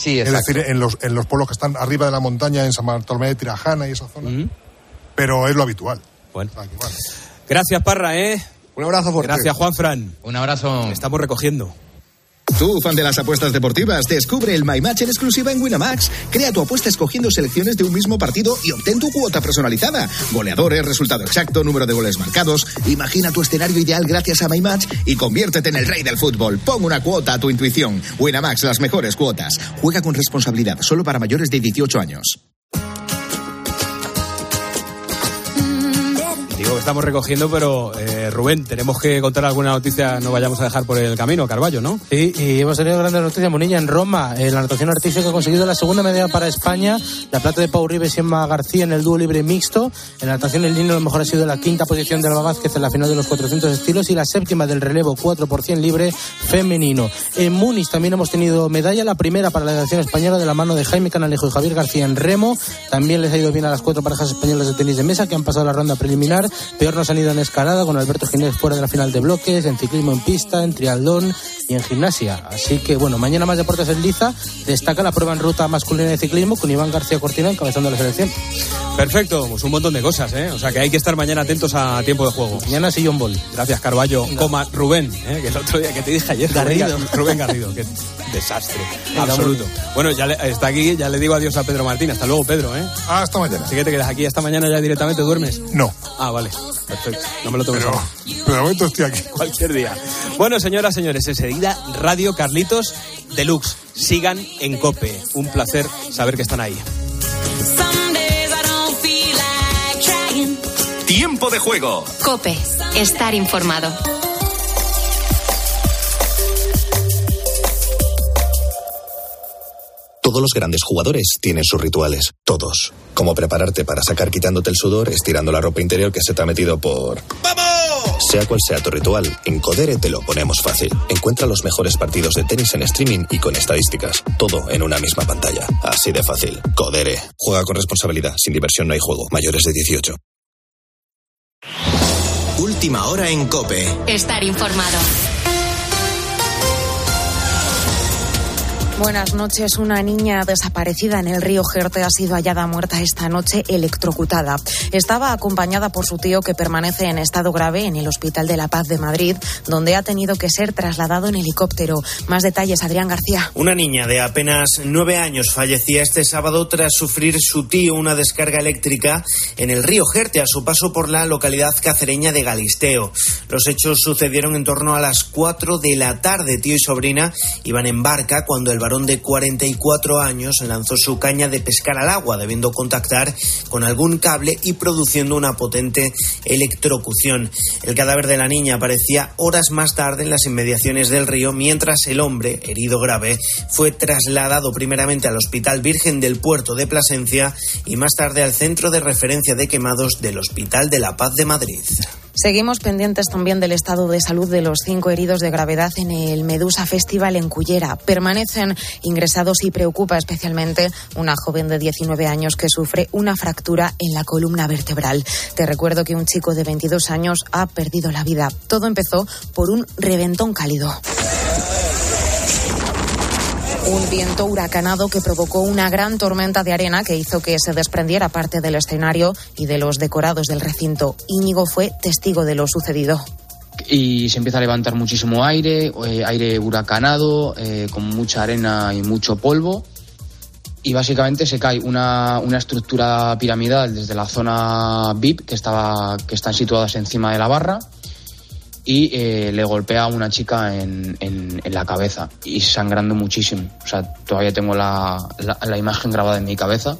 Sí, Es decir, en los, en los pueblos que están arriba de la montaña, en San Bartolomé de Tirajana y esa zona. Pero es lo habitual. Bueno. Gracias, Parra, ¿eh? Un abrazo fuerte. Gracias, Juanfran. Un abrazo. Estamos recogiendo. Tú, fan de las apuestas deportivas, descubre el My Match en exclusiva en Winamax. Crea tu apuesta escogiendo selecciones de un mismo partido y obtén tu cuota personalizada. Goleadores, resultado exacto, número de goles marcados. Imagina tu escenario ideal gracias a My Match y conviértete en el rey del fútbol. Pon una cuota a tu intuición. Winamax, las mejores cuotas. Juega con responsabilidad, solo para mayores de 18 años. Digo que estamos recogiendo, pero eh, Rubén, tenemos que contar alguna noticia, no vayamos a dejar por el camino, Carballo, ¿no? Sí, y hemos tenido grandes noticias, Monilla, en Roma. En la natación artística ha conseguido la segunda medalla para España, la plata de Pau Ribes y Emma García en el dúo libre mixto. En la natación en línea lo mejor ha sido la quinta posición de Alba Vázquez en la final de los 400 estilos y la séptima del relevo 4 por 100 libre femenino. En Múnich también hemos tenido medalla, la primera para la natación española de la mano de Jaime Canalejo y Javier García en remo. También les ha ido bien a las cuatro parejas españolas de tenis de mesa que han pasado la ronda preliminar. Peor nos han ido en escalada con Alberto Ginés fuera de la final de bloques, en ciclismo en pista, en triatlón y en gimnasia. Así que bueno, mañana más deportes en Liza. Destaca la prueba en ruta masculina de ciclismo con Iván García Cortina encabezando la selección. Perfecto, pues un montón de cosas, ¿eh? O sea que hay que estar mañana atentos a tiempo de juego. Mañana sí John Ball. Gracias, Carballo. Coma Rubén, ¿eh? que el otro día que te dije ayer. Garrido. Rubén Gar- Rubén Garrido, qué desastre. Absoluto. Bueno, ya le- está aquí, ya le digo adiós a Pedro Martín. Hasta luego, Pedro, ¿eh? Hasta mañana. Así que te quedas aquí hasta mañana ya directamente duermes. No, Ah, vale. Perfecto. No me lo tomes pero, pero de momento estoy aquí. Cualquier día. Bueno, señoras, señores, enseguida Radio Carlitos Deluxe. Sigan en Cope. Un placer saber que están ahí. Tiempo de juego. Cope, estar informado. Todos los grandes jugadores tienen sus rituales, todos. Como prepararte para sacar quitándote el sudor, estirando la ropa interior que se te ha metido por... ¡Vamos! Sea cual sea tu ritual, en Codere te lo ponemos fácil. Encuentra los mejores partidos de tenis en streaming y con estadísticas. Todo en una misma pantalla. Así de fácil. Codere. Juega con responsabilidad. Sin diversión no hay juego. Mayores de 18. Última hora en Cope. Estar informado. Buenas noches. Una niña desaparecida en el río Jerte ha sido hallada muerta esta noche electrocutada. Estaba acompañada por su tío que permanece en estado grave en el Hospital de la Paz de Madrid, donde ha tenido que ser trasladado en helicóptero. Más detalles, Adrián García. Una niña de apenas nueve años fallecía este sábado tras sufrir su tío una descarga eléctrica en el río Jerte a su paso por la localidad cacereña de Galisteo. Los hechos sucedieron en torno a las cuatro de la tarde. Tío y sobrina iban en barca cuando el varón de 44 años lanzó su caña de pescar al agua, debiendo contactar con algún cable y produciendo una potente electrocución. El cadáver de la niña aparecía horas más tarde en las inmediaciones del río, mientras el hombre, herido grave, fue trasladado primeramente al Hospital Virgen del Puerto de Plasencia y más tarde al Centro de Referencia de Quemados del Hospital de la Paz de Madrid. Seguimos pendientes también del estado de salud de los cinco heridos de gravedad en el Medusa Festival en Cullera. Permanecen ingresados y preocupa especialmente una joven de 19 años que sufre una fractura en la columna vertebral. Te recuerdo que un chico de 22 años ha perdido la vida. Todo empezó por un reventón cálido. Un viento huracanado que provocó una gran tormenta de arena que hizo que se desprendiera parte del escenario y de los decorados del recinto. Íñigo fue testigo de lo sucedido. y se empieza a levantar muchísimo aire, eh, aire huracanado, eh, con mucha arena y mucho polvo. Y básicamente se cae una, una estructura piramidal desde la zona VIP, que, estaba, que están situadas encima de la barra, y eh, le golpea a una chica en, en- en la cabeza, y sangrando muchísimo. O sea, todavía tengo la, la- la imagen grabada en mi cabeza.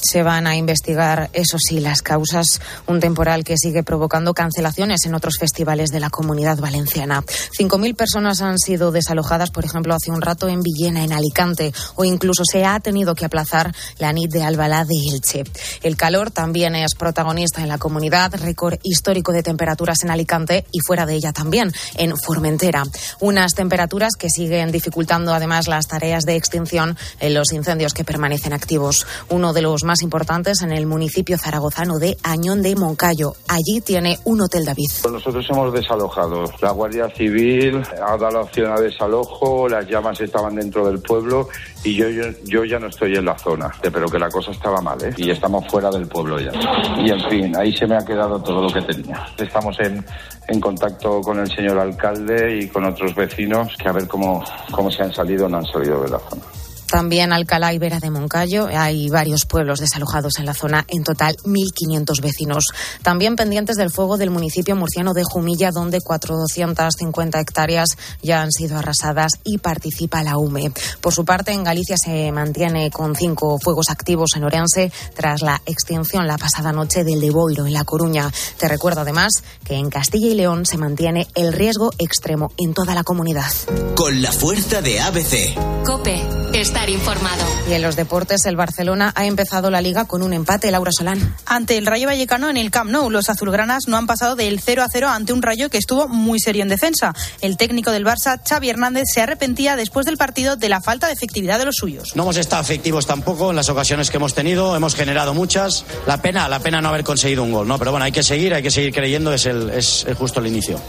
Se van a investigar, eso sí, las causas. Un temporal que sigue provocando cancelaciones en otros festivales de la comunidad valenciana. 5.000 personas han sido desalojadas, por ejemplo, hace un rato en Villena, en Alicante, o incluso se ha tenido que aplazar la NIT de Albalá de Elche. El calor también es protagonista en la comunidad, récord histórico de temperaturas en Alicante y fuera de ella también, en Formentera. Unas temperaturas que siguen dificultando además las tareas de extinción en los incendios que permanecen activos. Uno de los más importantes en el municipio zaragozano de Añón de Moncayo. Allí tiene un hotel David. Pues nosotros hemos desalojado. La Guardia Civil ha dado la opción a desalojo, las llamas estaban dentro del pueblo y yo, yo, ya no estoy en la zona, pero que la cosa estaba mal, ¿eh? Y estamos fuera del pueblo ya. Y en fin, ahí se me ha quedado todo lo que tenía. Estamos en, en contacto con el señor alcalde y con otros vecinos que a ver cómo, cómo se han salido o no han salido de la zona. También Alcalá y Vera de Moncayo. Hay varios pueblos desalojados en la zona, en total 1.500 vecinos. También pendientes del fuego del municipio murciano de Jumilla, donde 450 hectáreas ya han sido arrasadas y participa la UME. Por su parte, en Galicia se mantiene con cinco fuegos activos en Orense tras la extinción la pasada noche del de Boiro en La Coruña. Te recuerdo además que en Castilla y León se mantiene el riesgo extremo en toda la comunidad. Con la fuerza de ABC. Cope está informado. Y en los deportes, el Barcelona ha empezado la liga con un empate, Laura Solán. Ante el Rayo Vallecano en el Camp Nou, los azulgranas no han pasado del 0 a 0 ante un Rayo que estuvo muy serio en defensa. El técnico del Barça, Xavi Hernández, se arrepentía después del partido de la falta de efectividad de los suyos. No hemos estado efectivos tampoco en las ocasiones que hemos tenido, hemos generado muchas. La pena, la pena no haber conseguido un gol, ¿no? Pero bueno, hay que seguir, hay que seguir creyendo, es, el, es justo el inicio.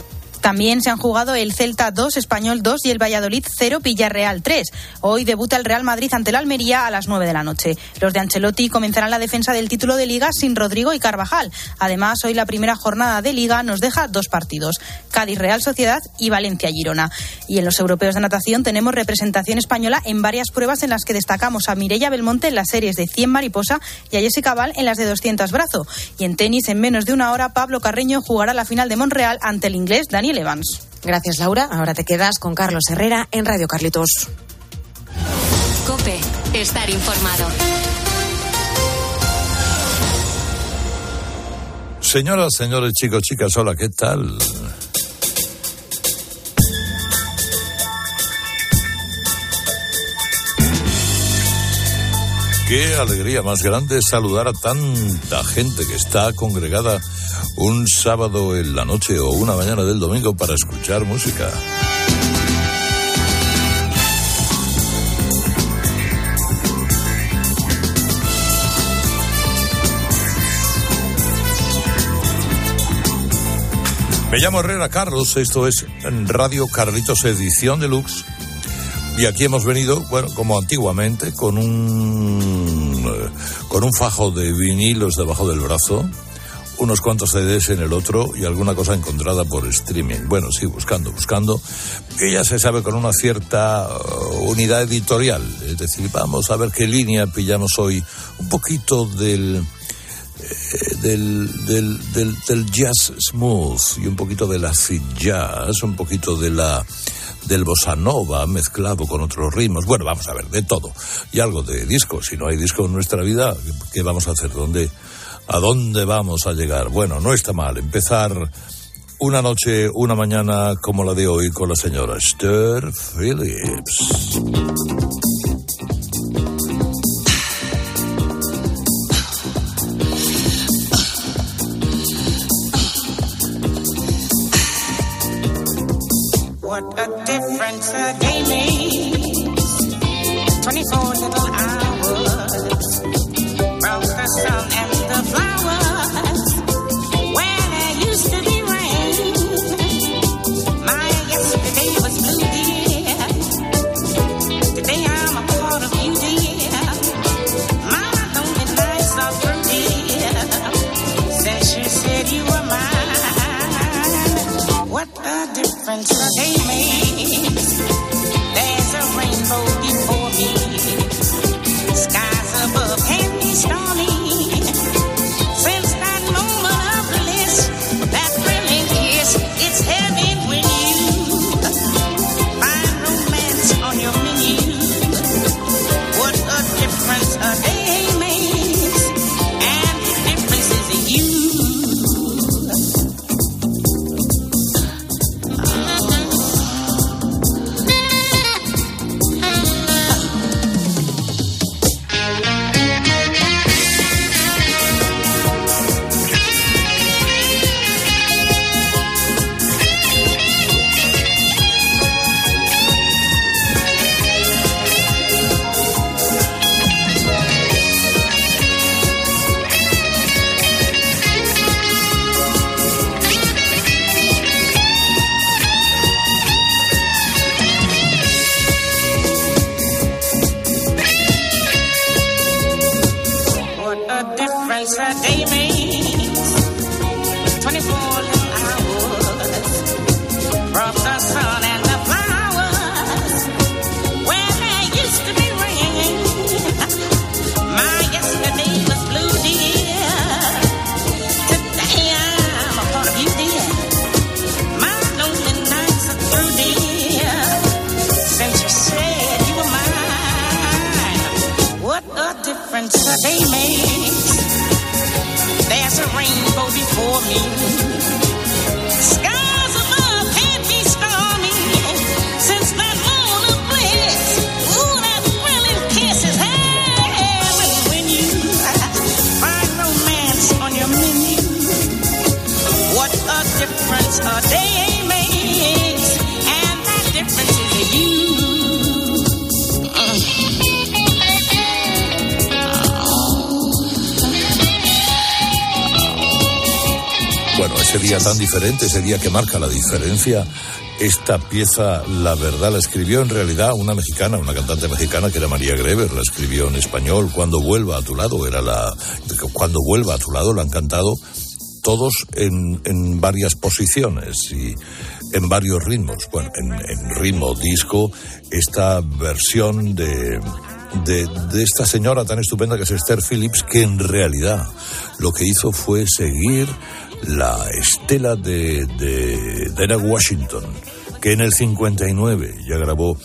También se han jugado el Celta 2, Español 2 y el Valladolid 0, Villarreal 3. Hoy debuta el Real Madrid ante el Almería a las 9 de la noche. Los de Ancelotti comenzarán la defensa del título de Liga sin Rodrigo y Carvajal. Además, hoy la primera jornada de Liga nos deja dos partidos: Cádiz Real Sociedad y Valencia Girona. Y en los europeos de natación tenemos representación española en varias pruebas en las que destacamos a Mireia Belmonte en las series de 100 mariposa y a Jessica Val en las de 200 brazo. Y en tenis, en menos de una hora, Pablo Carreño jugará la final de Monreal ante el inglés Daniel Evans. Gracias, Laura. Ahora te quedas con Carlos Herrera en Radio Carlitos. Cope, estar informado. Señoras, señores, chicos, chicas, hola, ¿qué tal? Qué alegría más grande saludar a tanta gente que está congregada un sábado en la noche o una mañana del domingo para escuchar música. Me llamo Herrera Carlos, esto es Radio Carlitos Edición Deluxe. Y aquí hemos venido, bueno, como antiguamente, con un, eh, con un fajo de vinilos debajo del brazo, unos cuantos CDs en el otro y alguna cosa encontrada por streaming. Bueno, sí, buscando, buscando, que ya se sabe con una cierta uh, unidad editorial. Es decir, vamos a ver qué línea pillamos hoy. Un poquito del, eh, del, jazz smooth y un poquito del acid jazz, un poquito de la del bossa nova mezclado con otros ritmos. Bueno, vamos a ver, de todo. Y algo de disco. Si no hay disco en nuestra vida, ¿qué vamos a hacer? ¿Dónde, ¿A dónde vamos a llegar? Bueno, no está mal empezar una noche, una mañana como la de hoy con la señora Esther Phillips. Diferente, que marca la diferencia, esta pieza, la verdad, la escribió en realidad una mexicana, una cantante mexicana que era María Greber, la escribió en español, Cuando vuelva a tu lado, era la, Cuando vuelva a tu lado, la han cantado todos en, en varias posiciones y en varios ritmos. Bueno, en, en ritmo disco, esta versión de, de, de esta señora tan estupenda que es Esther Phillips, que en realidad lo que hizo fue seguir la estela de, de Dana Washington, que en el 59 ya grabó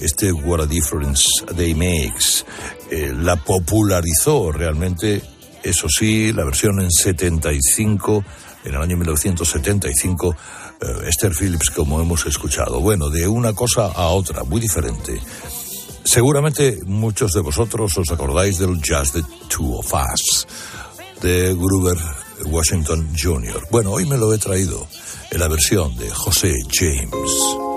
este What a Difference They Makes, eh, la popularizó realmente, eso sí, la versión en 75, en el año 1975, eh, Esther Phillips, como hemos escuchado. Bueno, de una cosa a otra, muy diferente. Seguramente muchos de vosotros os acordáis del Just the Two of Us, de Gruber Washington Jr. Bueno, hoy me lo he traído en la versión de José James.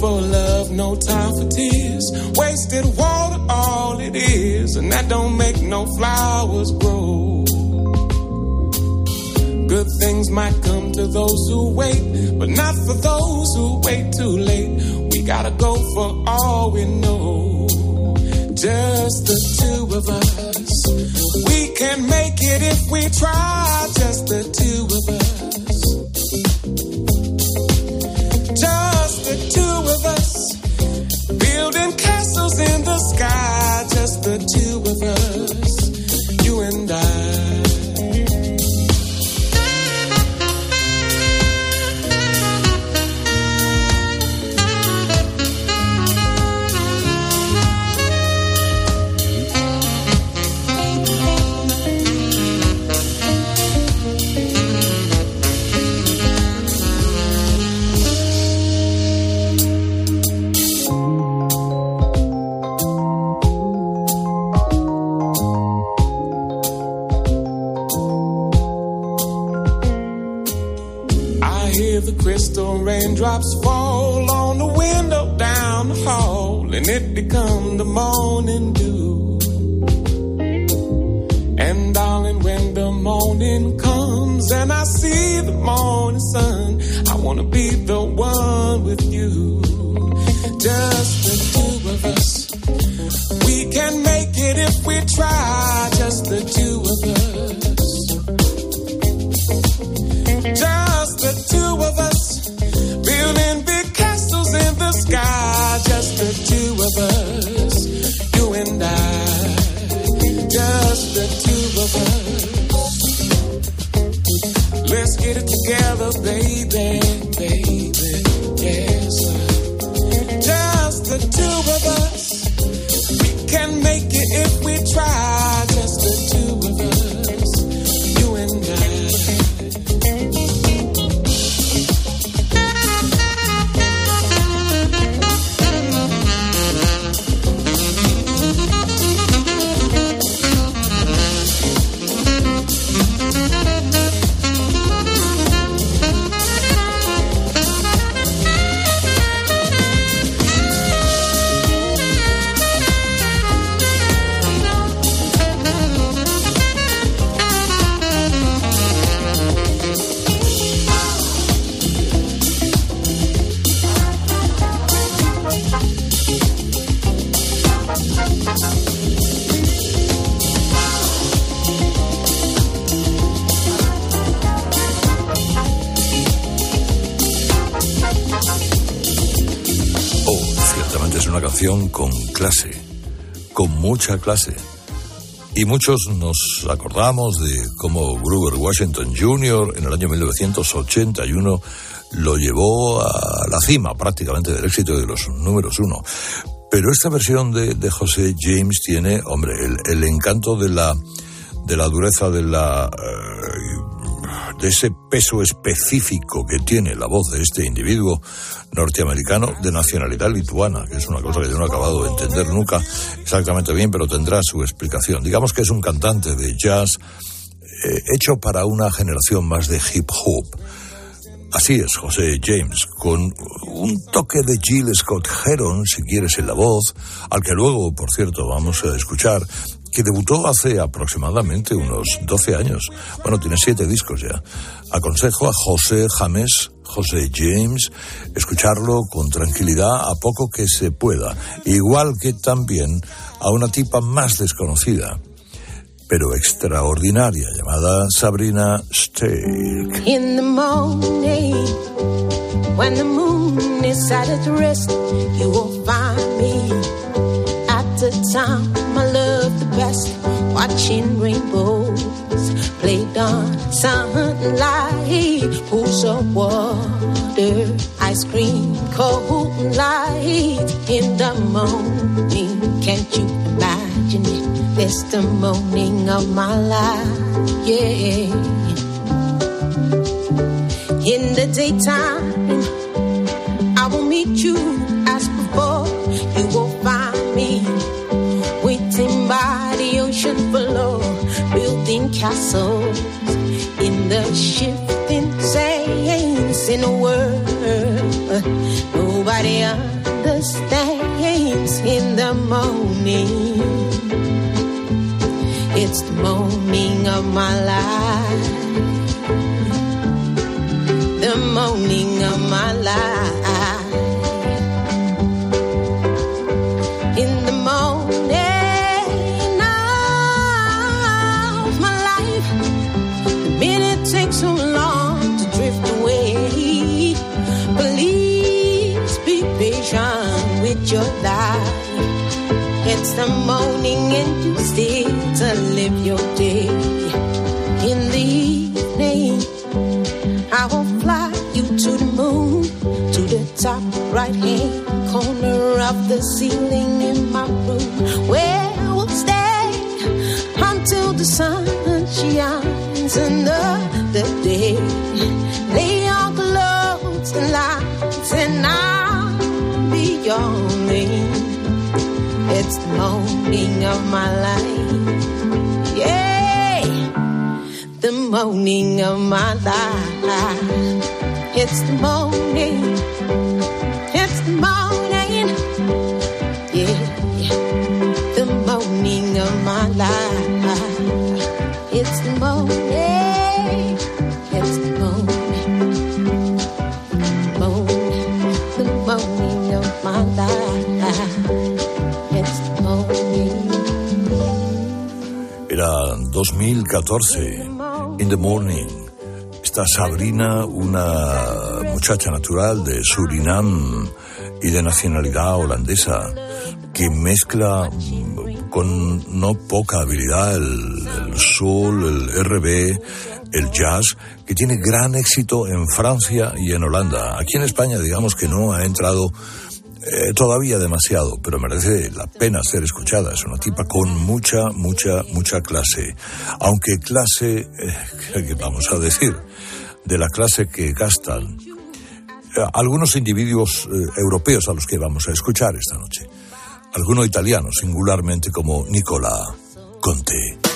For love, no time for tears. Wasted water, all it is, and that don't make no flowers grow. Good things might come to those who wait, but not for those who wait too late. We gotta go for all we know just the two of us. We can make it if we try, just the two of us. the two of us. Let's get it together, baby. Clase. Y muchos nos acordamos de cómo Gruber Washington Jr. en el año 1981 lo llevó a la cima prácticamente del éxito de los números uno. Pero esta versión de, de José James tiene, hombre, el, el encanto de la, de la dureza de la, eh, de ese peso específico que tiene la voz de este individuo norteamericano de nacionalidad lituana, que es una cosa que yo no he acabado de entender nunca exactamente bien, pero tendrá su explicación. Digamos que es un cantante de jazz eh, hecho para una generación más de hip hop. Así es, José James, con un toque de Jill Scott Heron, si quieres, en la voz, al que luego, por cierto, vamos a escuchar, que debutó hace aproximadamente unos 12 años. Bueno, tiene siete discos ya. Aconsejo a José James, José James, escucharlo con tranquilidad a poco que se pueda, igual que también a una tipa más desconocida, pero extraordinaria, llamada Sabrina Stark. In the morning, when the moon is at its rest, you will find me at the time Watching rainbows played on sunlight, pools of water, ice cream, cold light in the morning. Can't you imagine it? It's the morning of my life, yeah. In the daytime, I will meet you castles in the shifting sands in a world nobody understands. In the morning, it's the morning of my life the morning of my life. Morning of my life. It's the morning. It's the morning. Yeah. The morning of my life. It's the morning. It's the. Morning. The morning of my life. It's the morning. Era 2014, In the Morning. Está Sabrina, una muchacha natural de Surinam y de nacionalidad holandesa, que mezcla con no poca habilidad el, el soul, el RB, el jazz, que tiene gran éxito en Francia y en Holanda. Aquí en España, digamos que no ha entrado eh, todavía demasiado, pero merece la pena ser escuchada. Es una tipa con mucha, mucha, mucha clase. Aunque clase, eh, ¿qué vamos a decir? De la clase que gastan eh, algunos individuos eh, europeos a los que vamos a escuchar esta noche. Alguno italiano, singularmente como Nicola Conte.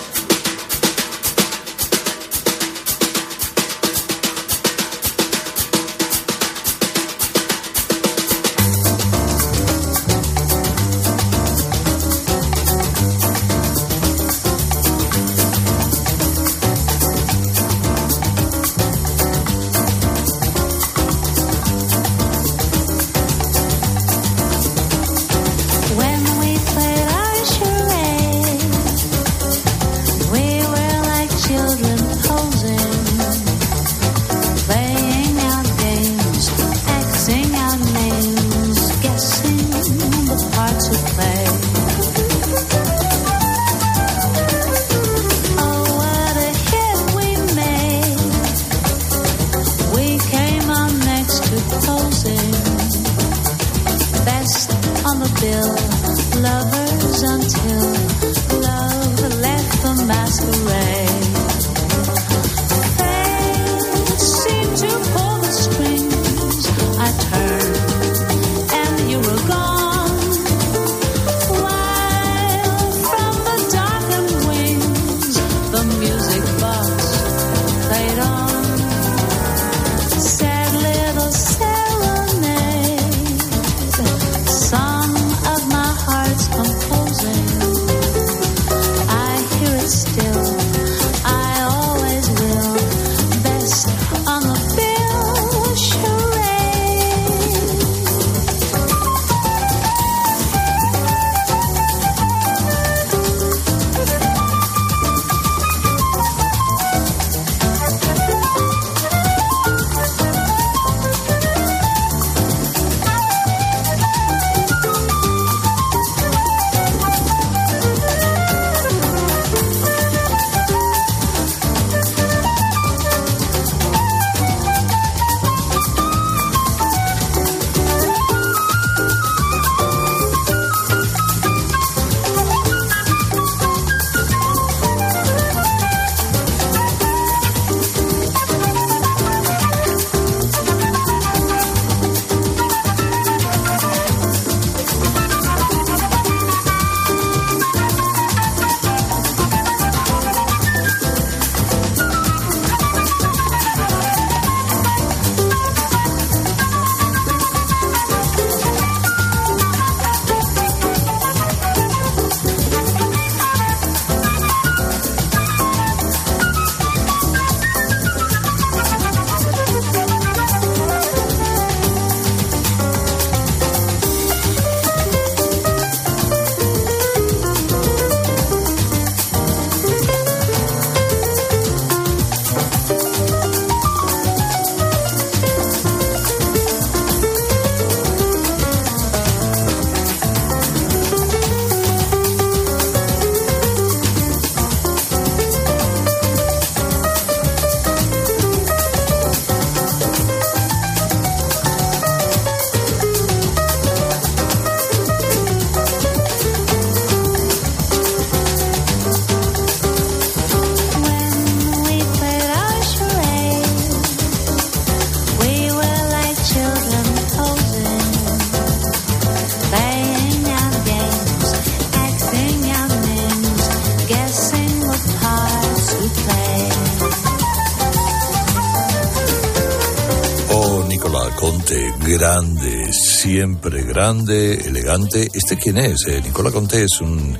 Nicolás Conte, grande, siempre grande, elegante. ¿Este quién es? Eh, Nicolás Conte es un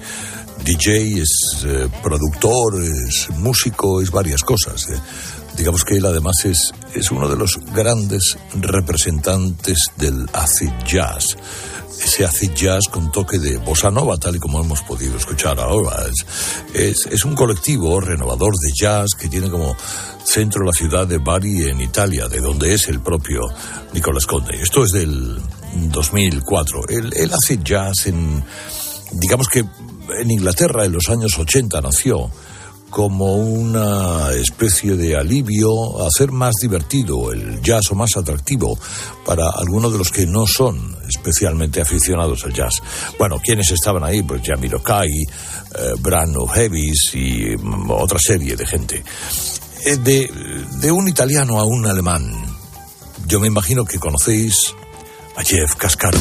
DJ, es eh, productor, es músico, es varias cosas. eh. Digamos que él además es, es uno de los grandes representantes del acid jazz. Ese acid jazz con toque de bossa nova, tal y como hemos podido escuchar ahora. Es, es, es un colectivo renovador de jazz que tiene como centro la ciudad de Bari en Italia, de donde es el propio Nicolás Conde. Esto es del 2004. Él, él hace jazz en, digamos que en Inglaterra en los años 80 nació como una especie de alivio hacer más divertido el jazz o más atractivo para algunos de los que no son especialmente aficionados al jazz. Bueno, ¿quiénes estaban ahí? Pues Jamil Okai, eh, Brano Heavis y mm, otra serie de gente. Eh, de, de un italiano a un alemán, yo me imagino que conocéis a Jeff Cascaro.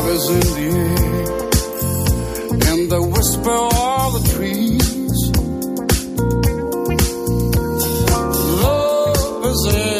Love is in the air, in the whisper of the trees. Love is in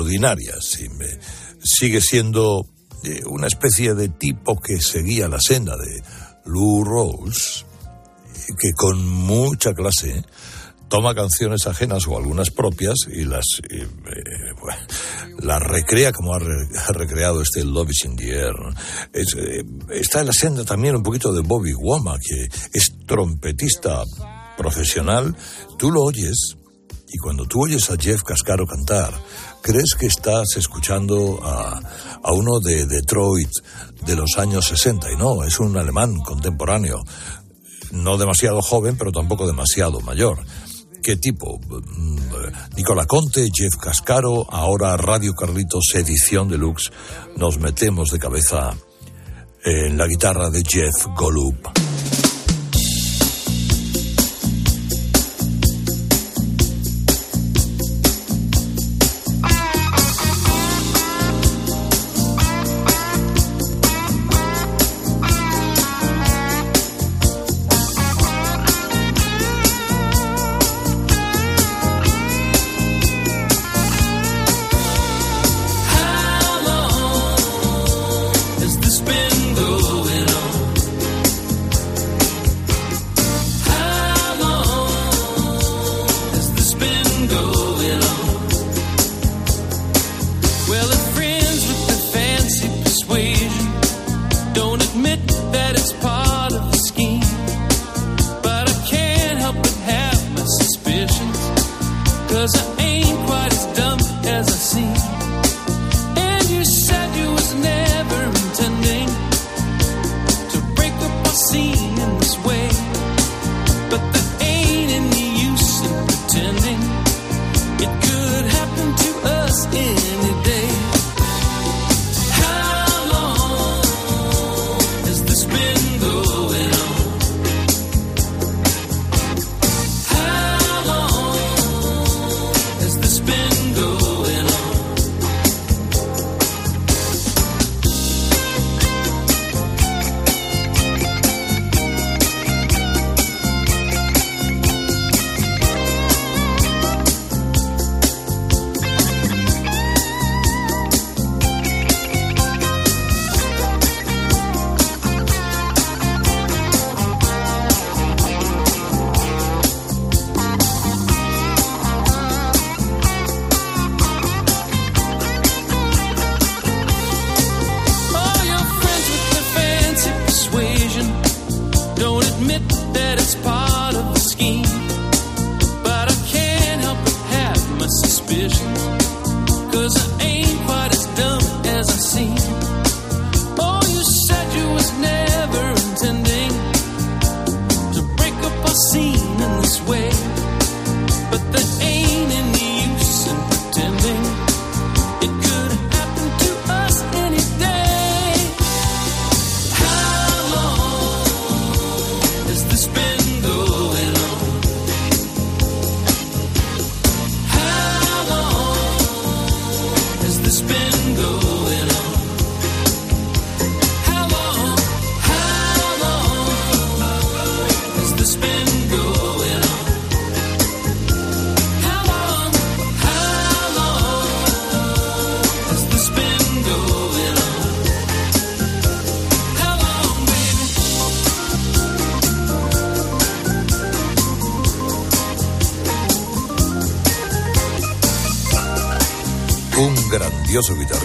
Extraordinaria. sí, me- sigue siendo eh, una especie de tipo que seguía la senda de Lou Rawls, que con mucha clase toma canciones ajenas o algunas propias y las, eh, las recrea como ha, re- ha recreado este Love is in the Air. Es, eh, está en la senda también un poquito de Bobby Womack, que es trompetista profesional. Tú lo oyes y cuando tú oyes a Jeff Cascaro cantar, crees que estás escuchando a, a uno de Detroit de los años 60 y no, es un alemán contemporáneo no demasiado joven, pero tampoco demasiado mayor. ¿Qué tipo? Mm, Nicola Conte, Jeff Cascaro, ahora Radio Carlitos Edición Deluxe. Nos metemos de cabeza en la guitarra de Jeff Golub.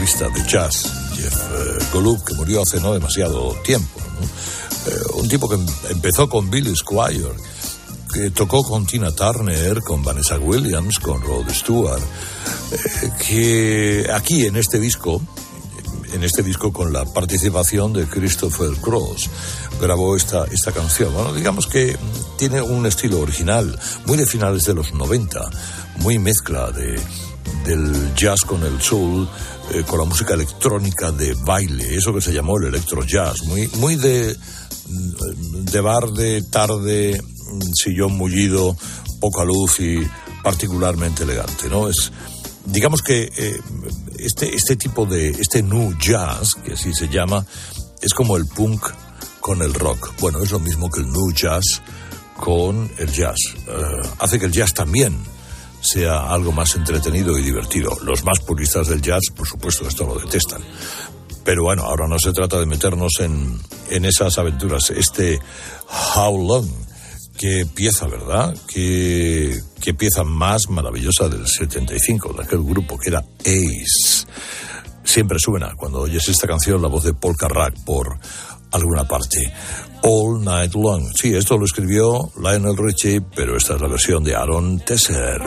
Guitarrista de jazz, Jeff eh, Golub, que murió hace no demasiado tiempo. Eh, un tipo que em- empezó con Billy Squire, que tocó con Tina Turner, con Vanessa Williams, con Rod Stewart, eh, que aquí en este disco, en este disco con la participación de Christopher Cross, grabó esta, esta canción. Bueno, digamos que tiene un estilo original, muy de finales de los 90, muy mezcla de, del jazz con el soul, eh, con la música electrónica de baile, eso que se llamó el electro jazz, muy, muy de, de bar de tarde, sillón mullido, poca luz y particularmente elegante, ¿no? Es, digamos que eh, este, este tipo de, este new jazz, que así se llama, es como el punk con el rock. Bueno, es lo mismo que el new jazz con el jazz. Eh, hace que el jazz también sea algo más entretenido y divertido. Los más puristas del jazz, por supuesto, esto lo detestan. Pero bueno, ahora no se trata de meternos en, en esas aventuras. Este How Long, qué pieza, ¿verdad? Qué, qué pieza más maravillosa del 75, de aquel grupo que era Ace. Siempre suena cuando oyes esta canción la voz de Paul Carrack por alguna parte. All Night Long. Sí, esto lo escribió Lionel Richie, pero esta es la versión de Aaron Tesser.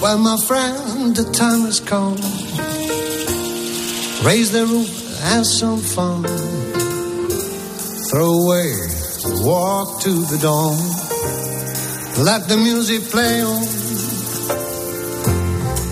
Well, my friend, the time has come. Raise the roof, have some fun. Throw away, walk to the dawn. Let the music play on.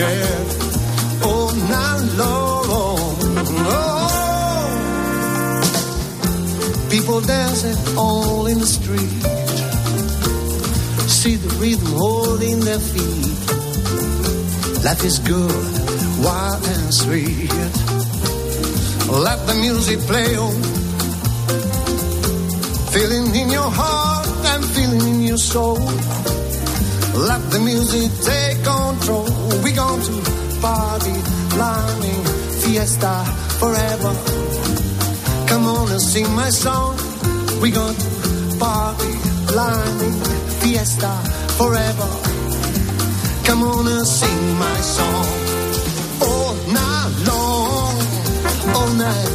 All night long. Oh. People dancing all in the street. See the rhythm holding their feet. Life is good, wild and sweet. Let the music play on. Feeling in your heart and feeling in your soul. Let the music take control. We going to party, lining, fiesta forever. Come on and sing my song. We going to party, lining, fiesta forever. Come on and sing my song. All night long, all night,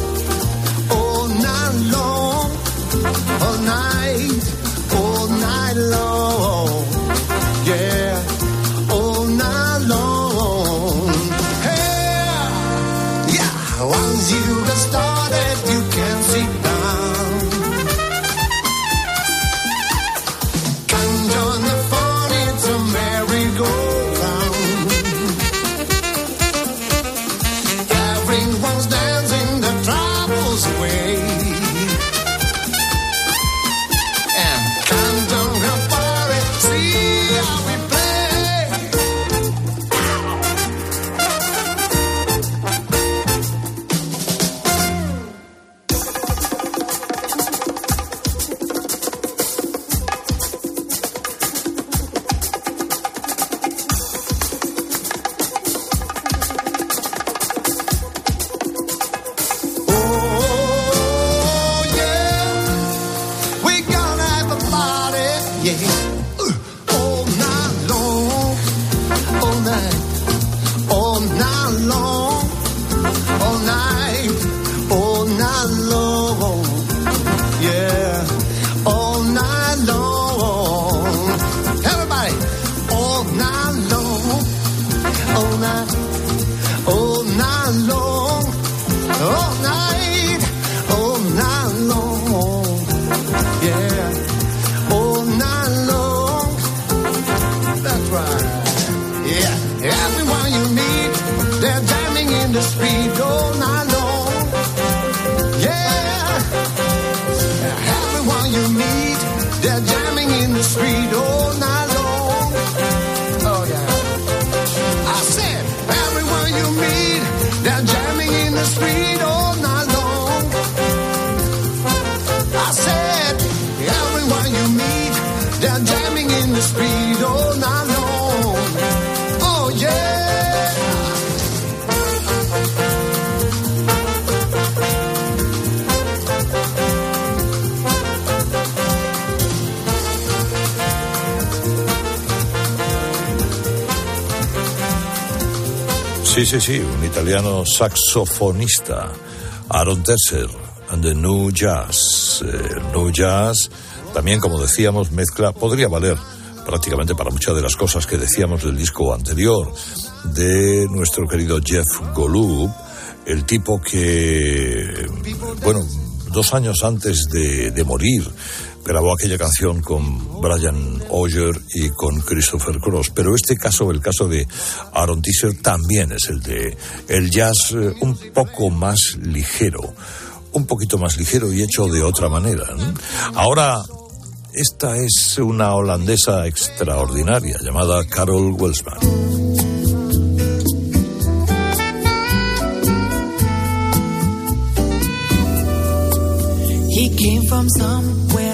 all night long, all night, all night long. Yeah, sí, sí, un italiano saxofonista, Aaron Tesser, and the New Jazz. Eh, New Jazz también, como decíamos, mezcla, podría valer prácticamente para muchas de las cosas que decíamos del disco anterior de nuestro querido Jeff Golub, el tipo que, bueno, dos años antes de morir, grabó aquella canción con Brian Oyer y con Christopher Cross. Pero este caso, el caso de Aaron Tisser, también es el de el jazz eh, un poco más ligero, un poquito más ligero y hecho de otra manera. Ahora, esta es una holandesa extraordinaria llamada Carol Welsman. He came from somewhere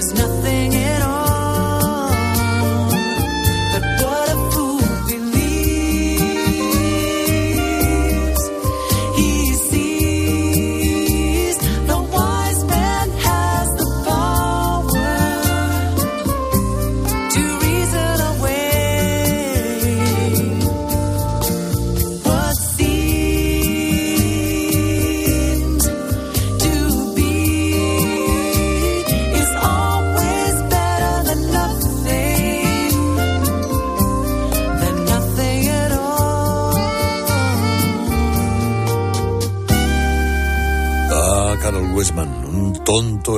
there's nothing else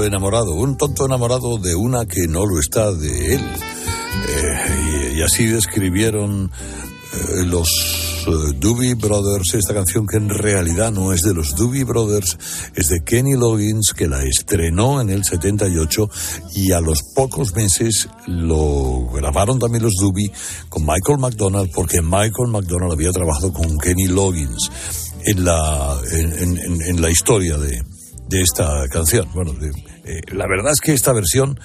enamorado, un tonto enamorado de una que no lo está de él. Eh, y, así describieron eh, los eh, Doobie Brothers esta canción que en realidad no es de los Doobie Brothers, es de Kenny Loggins que la estrenó en el 78 y a los pocos meses lo grabaron también los Doobie con Michael McDonald porque Michael McDonald había trabajado con Kenny Loggins en la, en la historia de, de esta canción. Bueno, de- eh, la verdad es que esta versión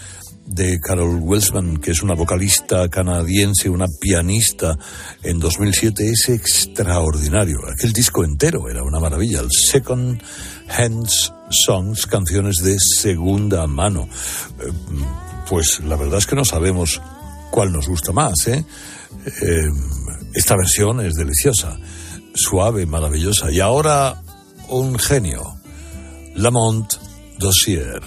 de Carol Welsman, que es una vocalista canadiense, una pianista en 2007, es extraordinario. Aquel disco entero era una maravilla. El Second Hands Songs, canciones de segunda mano. Eh, Pues la verdad es que no sabemos cuál nos gusta más, ¿eh? Eh, esta versión es deliciosa, suave, maravillosa. Y ahora un genio, Lamont Dossier.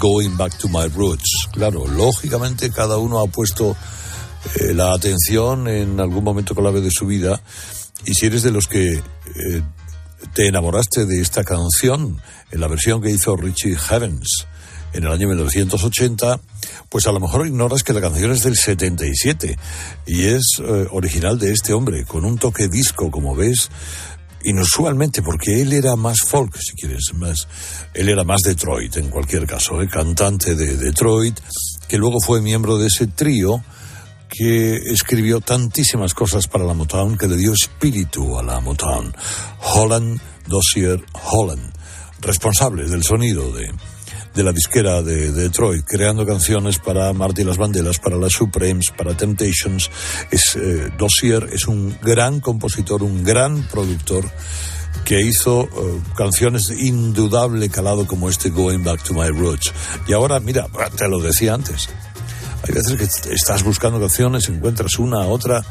Going Back to My Roots. Claro, lógicamente cada uno ha puesto eh, la atención en algún momento clave de su vida y si eres de los que eh, te enamoraste de esta canción en la versión que hizo Richie Havens en el año 1980, pues a lo mejor ignoras que la canción es del 77 y es eh, original de este hombre, con un toque disco, como ves, inusualmente, porque él era más folk, si quieres, más, él era más Detroit, en cualquier caso, ¿eh? cantante de Detroit, que luego fue miembro de ese trío que escribió tantísimas cosas para la Motown que le dio espíritu a la Motown. Holland, Dossier, Holland, responsables del sonido de, de la disquera de, de Detroit, creando canciones para Marty las Banderas, para las Supremes, para Temptations. Es, eh, Dossier es un gran compositor, un gran productor que hizo eh, canciones indudable calado como este Going Back to My Roots. Y ahora, mira, te lo decía antes, hay veces que estás buscando canciones, encuentras una, otra,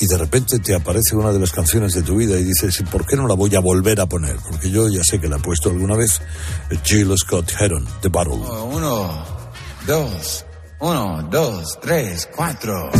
y de repente te aparece una de las canciones de tu vida y dices, ¿y por qué no la voy a volver a poner? Porque yo ya sé que la he puesto alguna vez. Jill Scott Heron, The Battle. Uno, dos, uno, dos, tres, cuatro.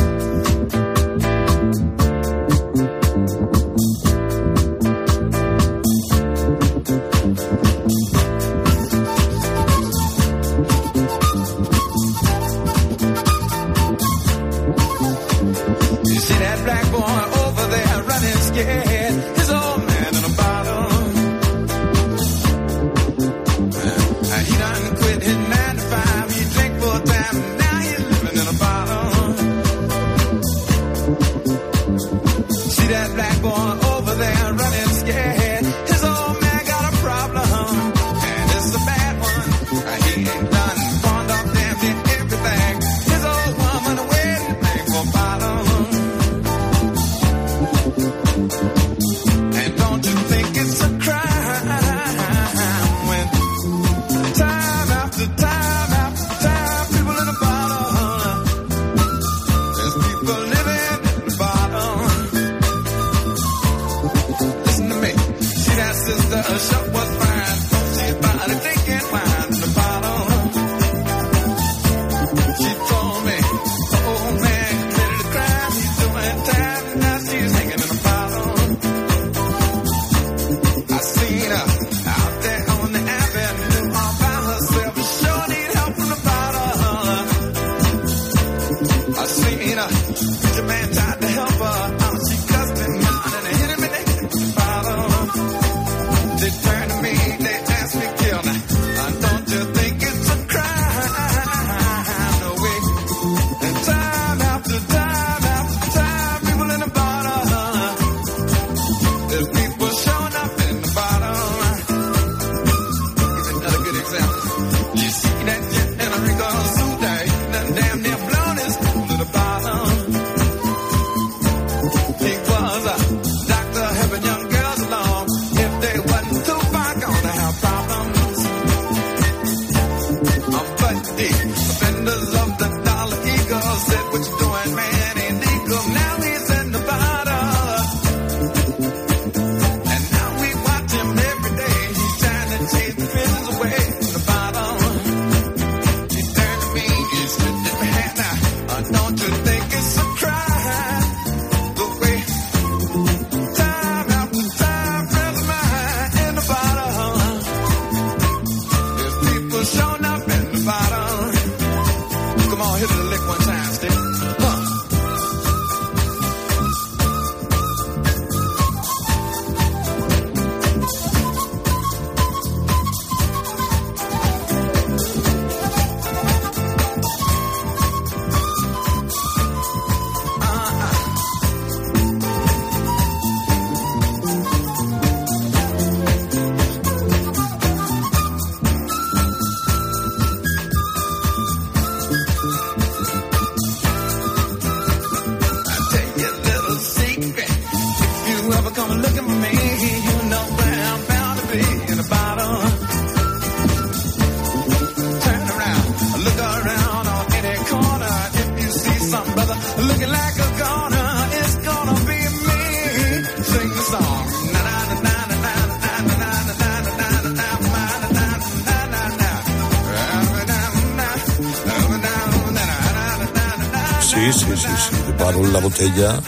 La botella,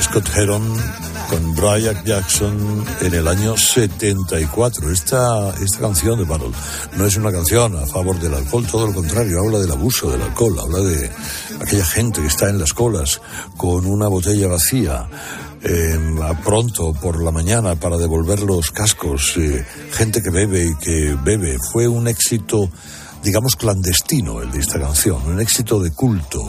Scott Heron con Brian Jackson en el año 74. Esta, esta canción de Barrel no es una canción a favor del alcohol, todo lo contrario, habla del abuso del alcohol, habla de aquella gente que está en las colas con una botella vacía. eh, pronto por la mañana para devolver los cascos, eh, gente que bebe y que bebe. Fue un éxito, digamos, clandestino el de esta canción, un éxito de culto,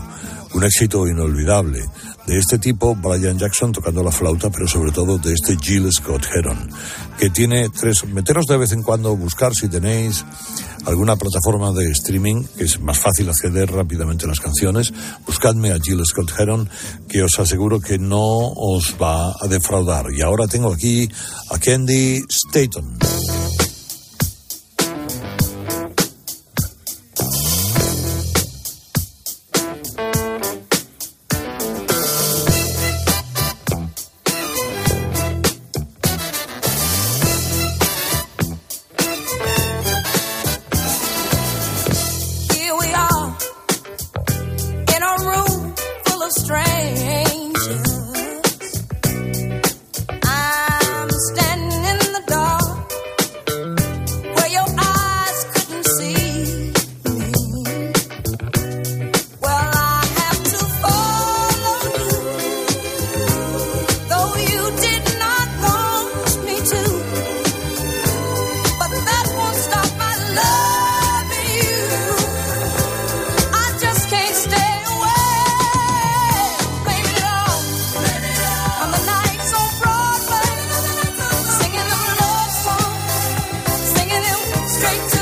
un éxito inolvidable. De este tipo, Brian Jackson tocando la flauta, pero sobre todo de este Jill Scott Heron, que tiene tres. Meteros de vez en cuando, buscar si tenéis alguna plataforma de streaming, que es más fácil acceder rápidamente a las canciones. Buscadme a Jill Scott Heron, que os aseguro que no os va a defraudar. Y ahora tengo aquí a Candy Staton. Straight to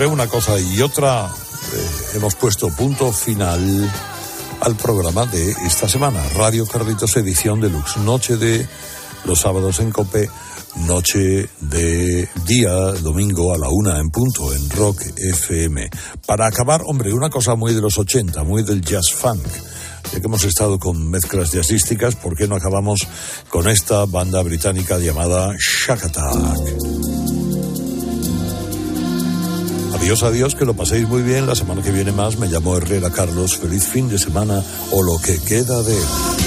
entre una cosa y otra, eh, hemos puesto punto final al programa de esta semana. Radio Carlitos Edición Deluxe. Noche de los sábados en Cope, noche de día domingo a la una en punto en Rock FM. Para acabar, hombre, una cosa muy de los 80, muy del jazz funk. Ya que hemos estado con mezclas jazzísticas, ¿por qué no acabamos con esta banda británica llamada Shack Attack? Adiós, adiós, que lo paséis muy bien. La semana que viene más me llamo Herrera Carlos. Feliz fin de semana o lo que queda de él.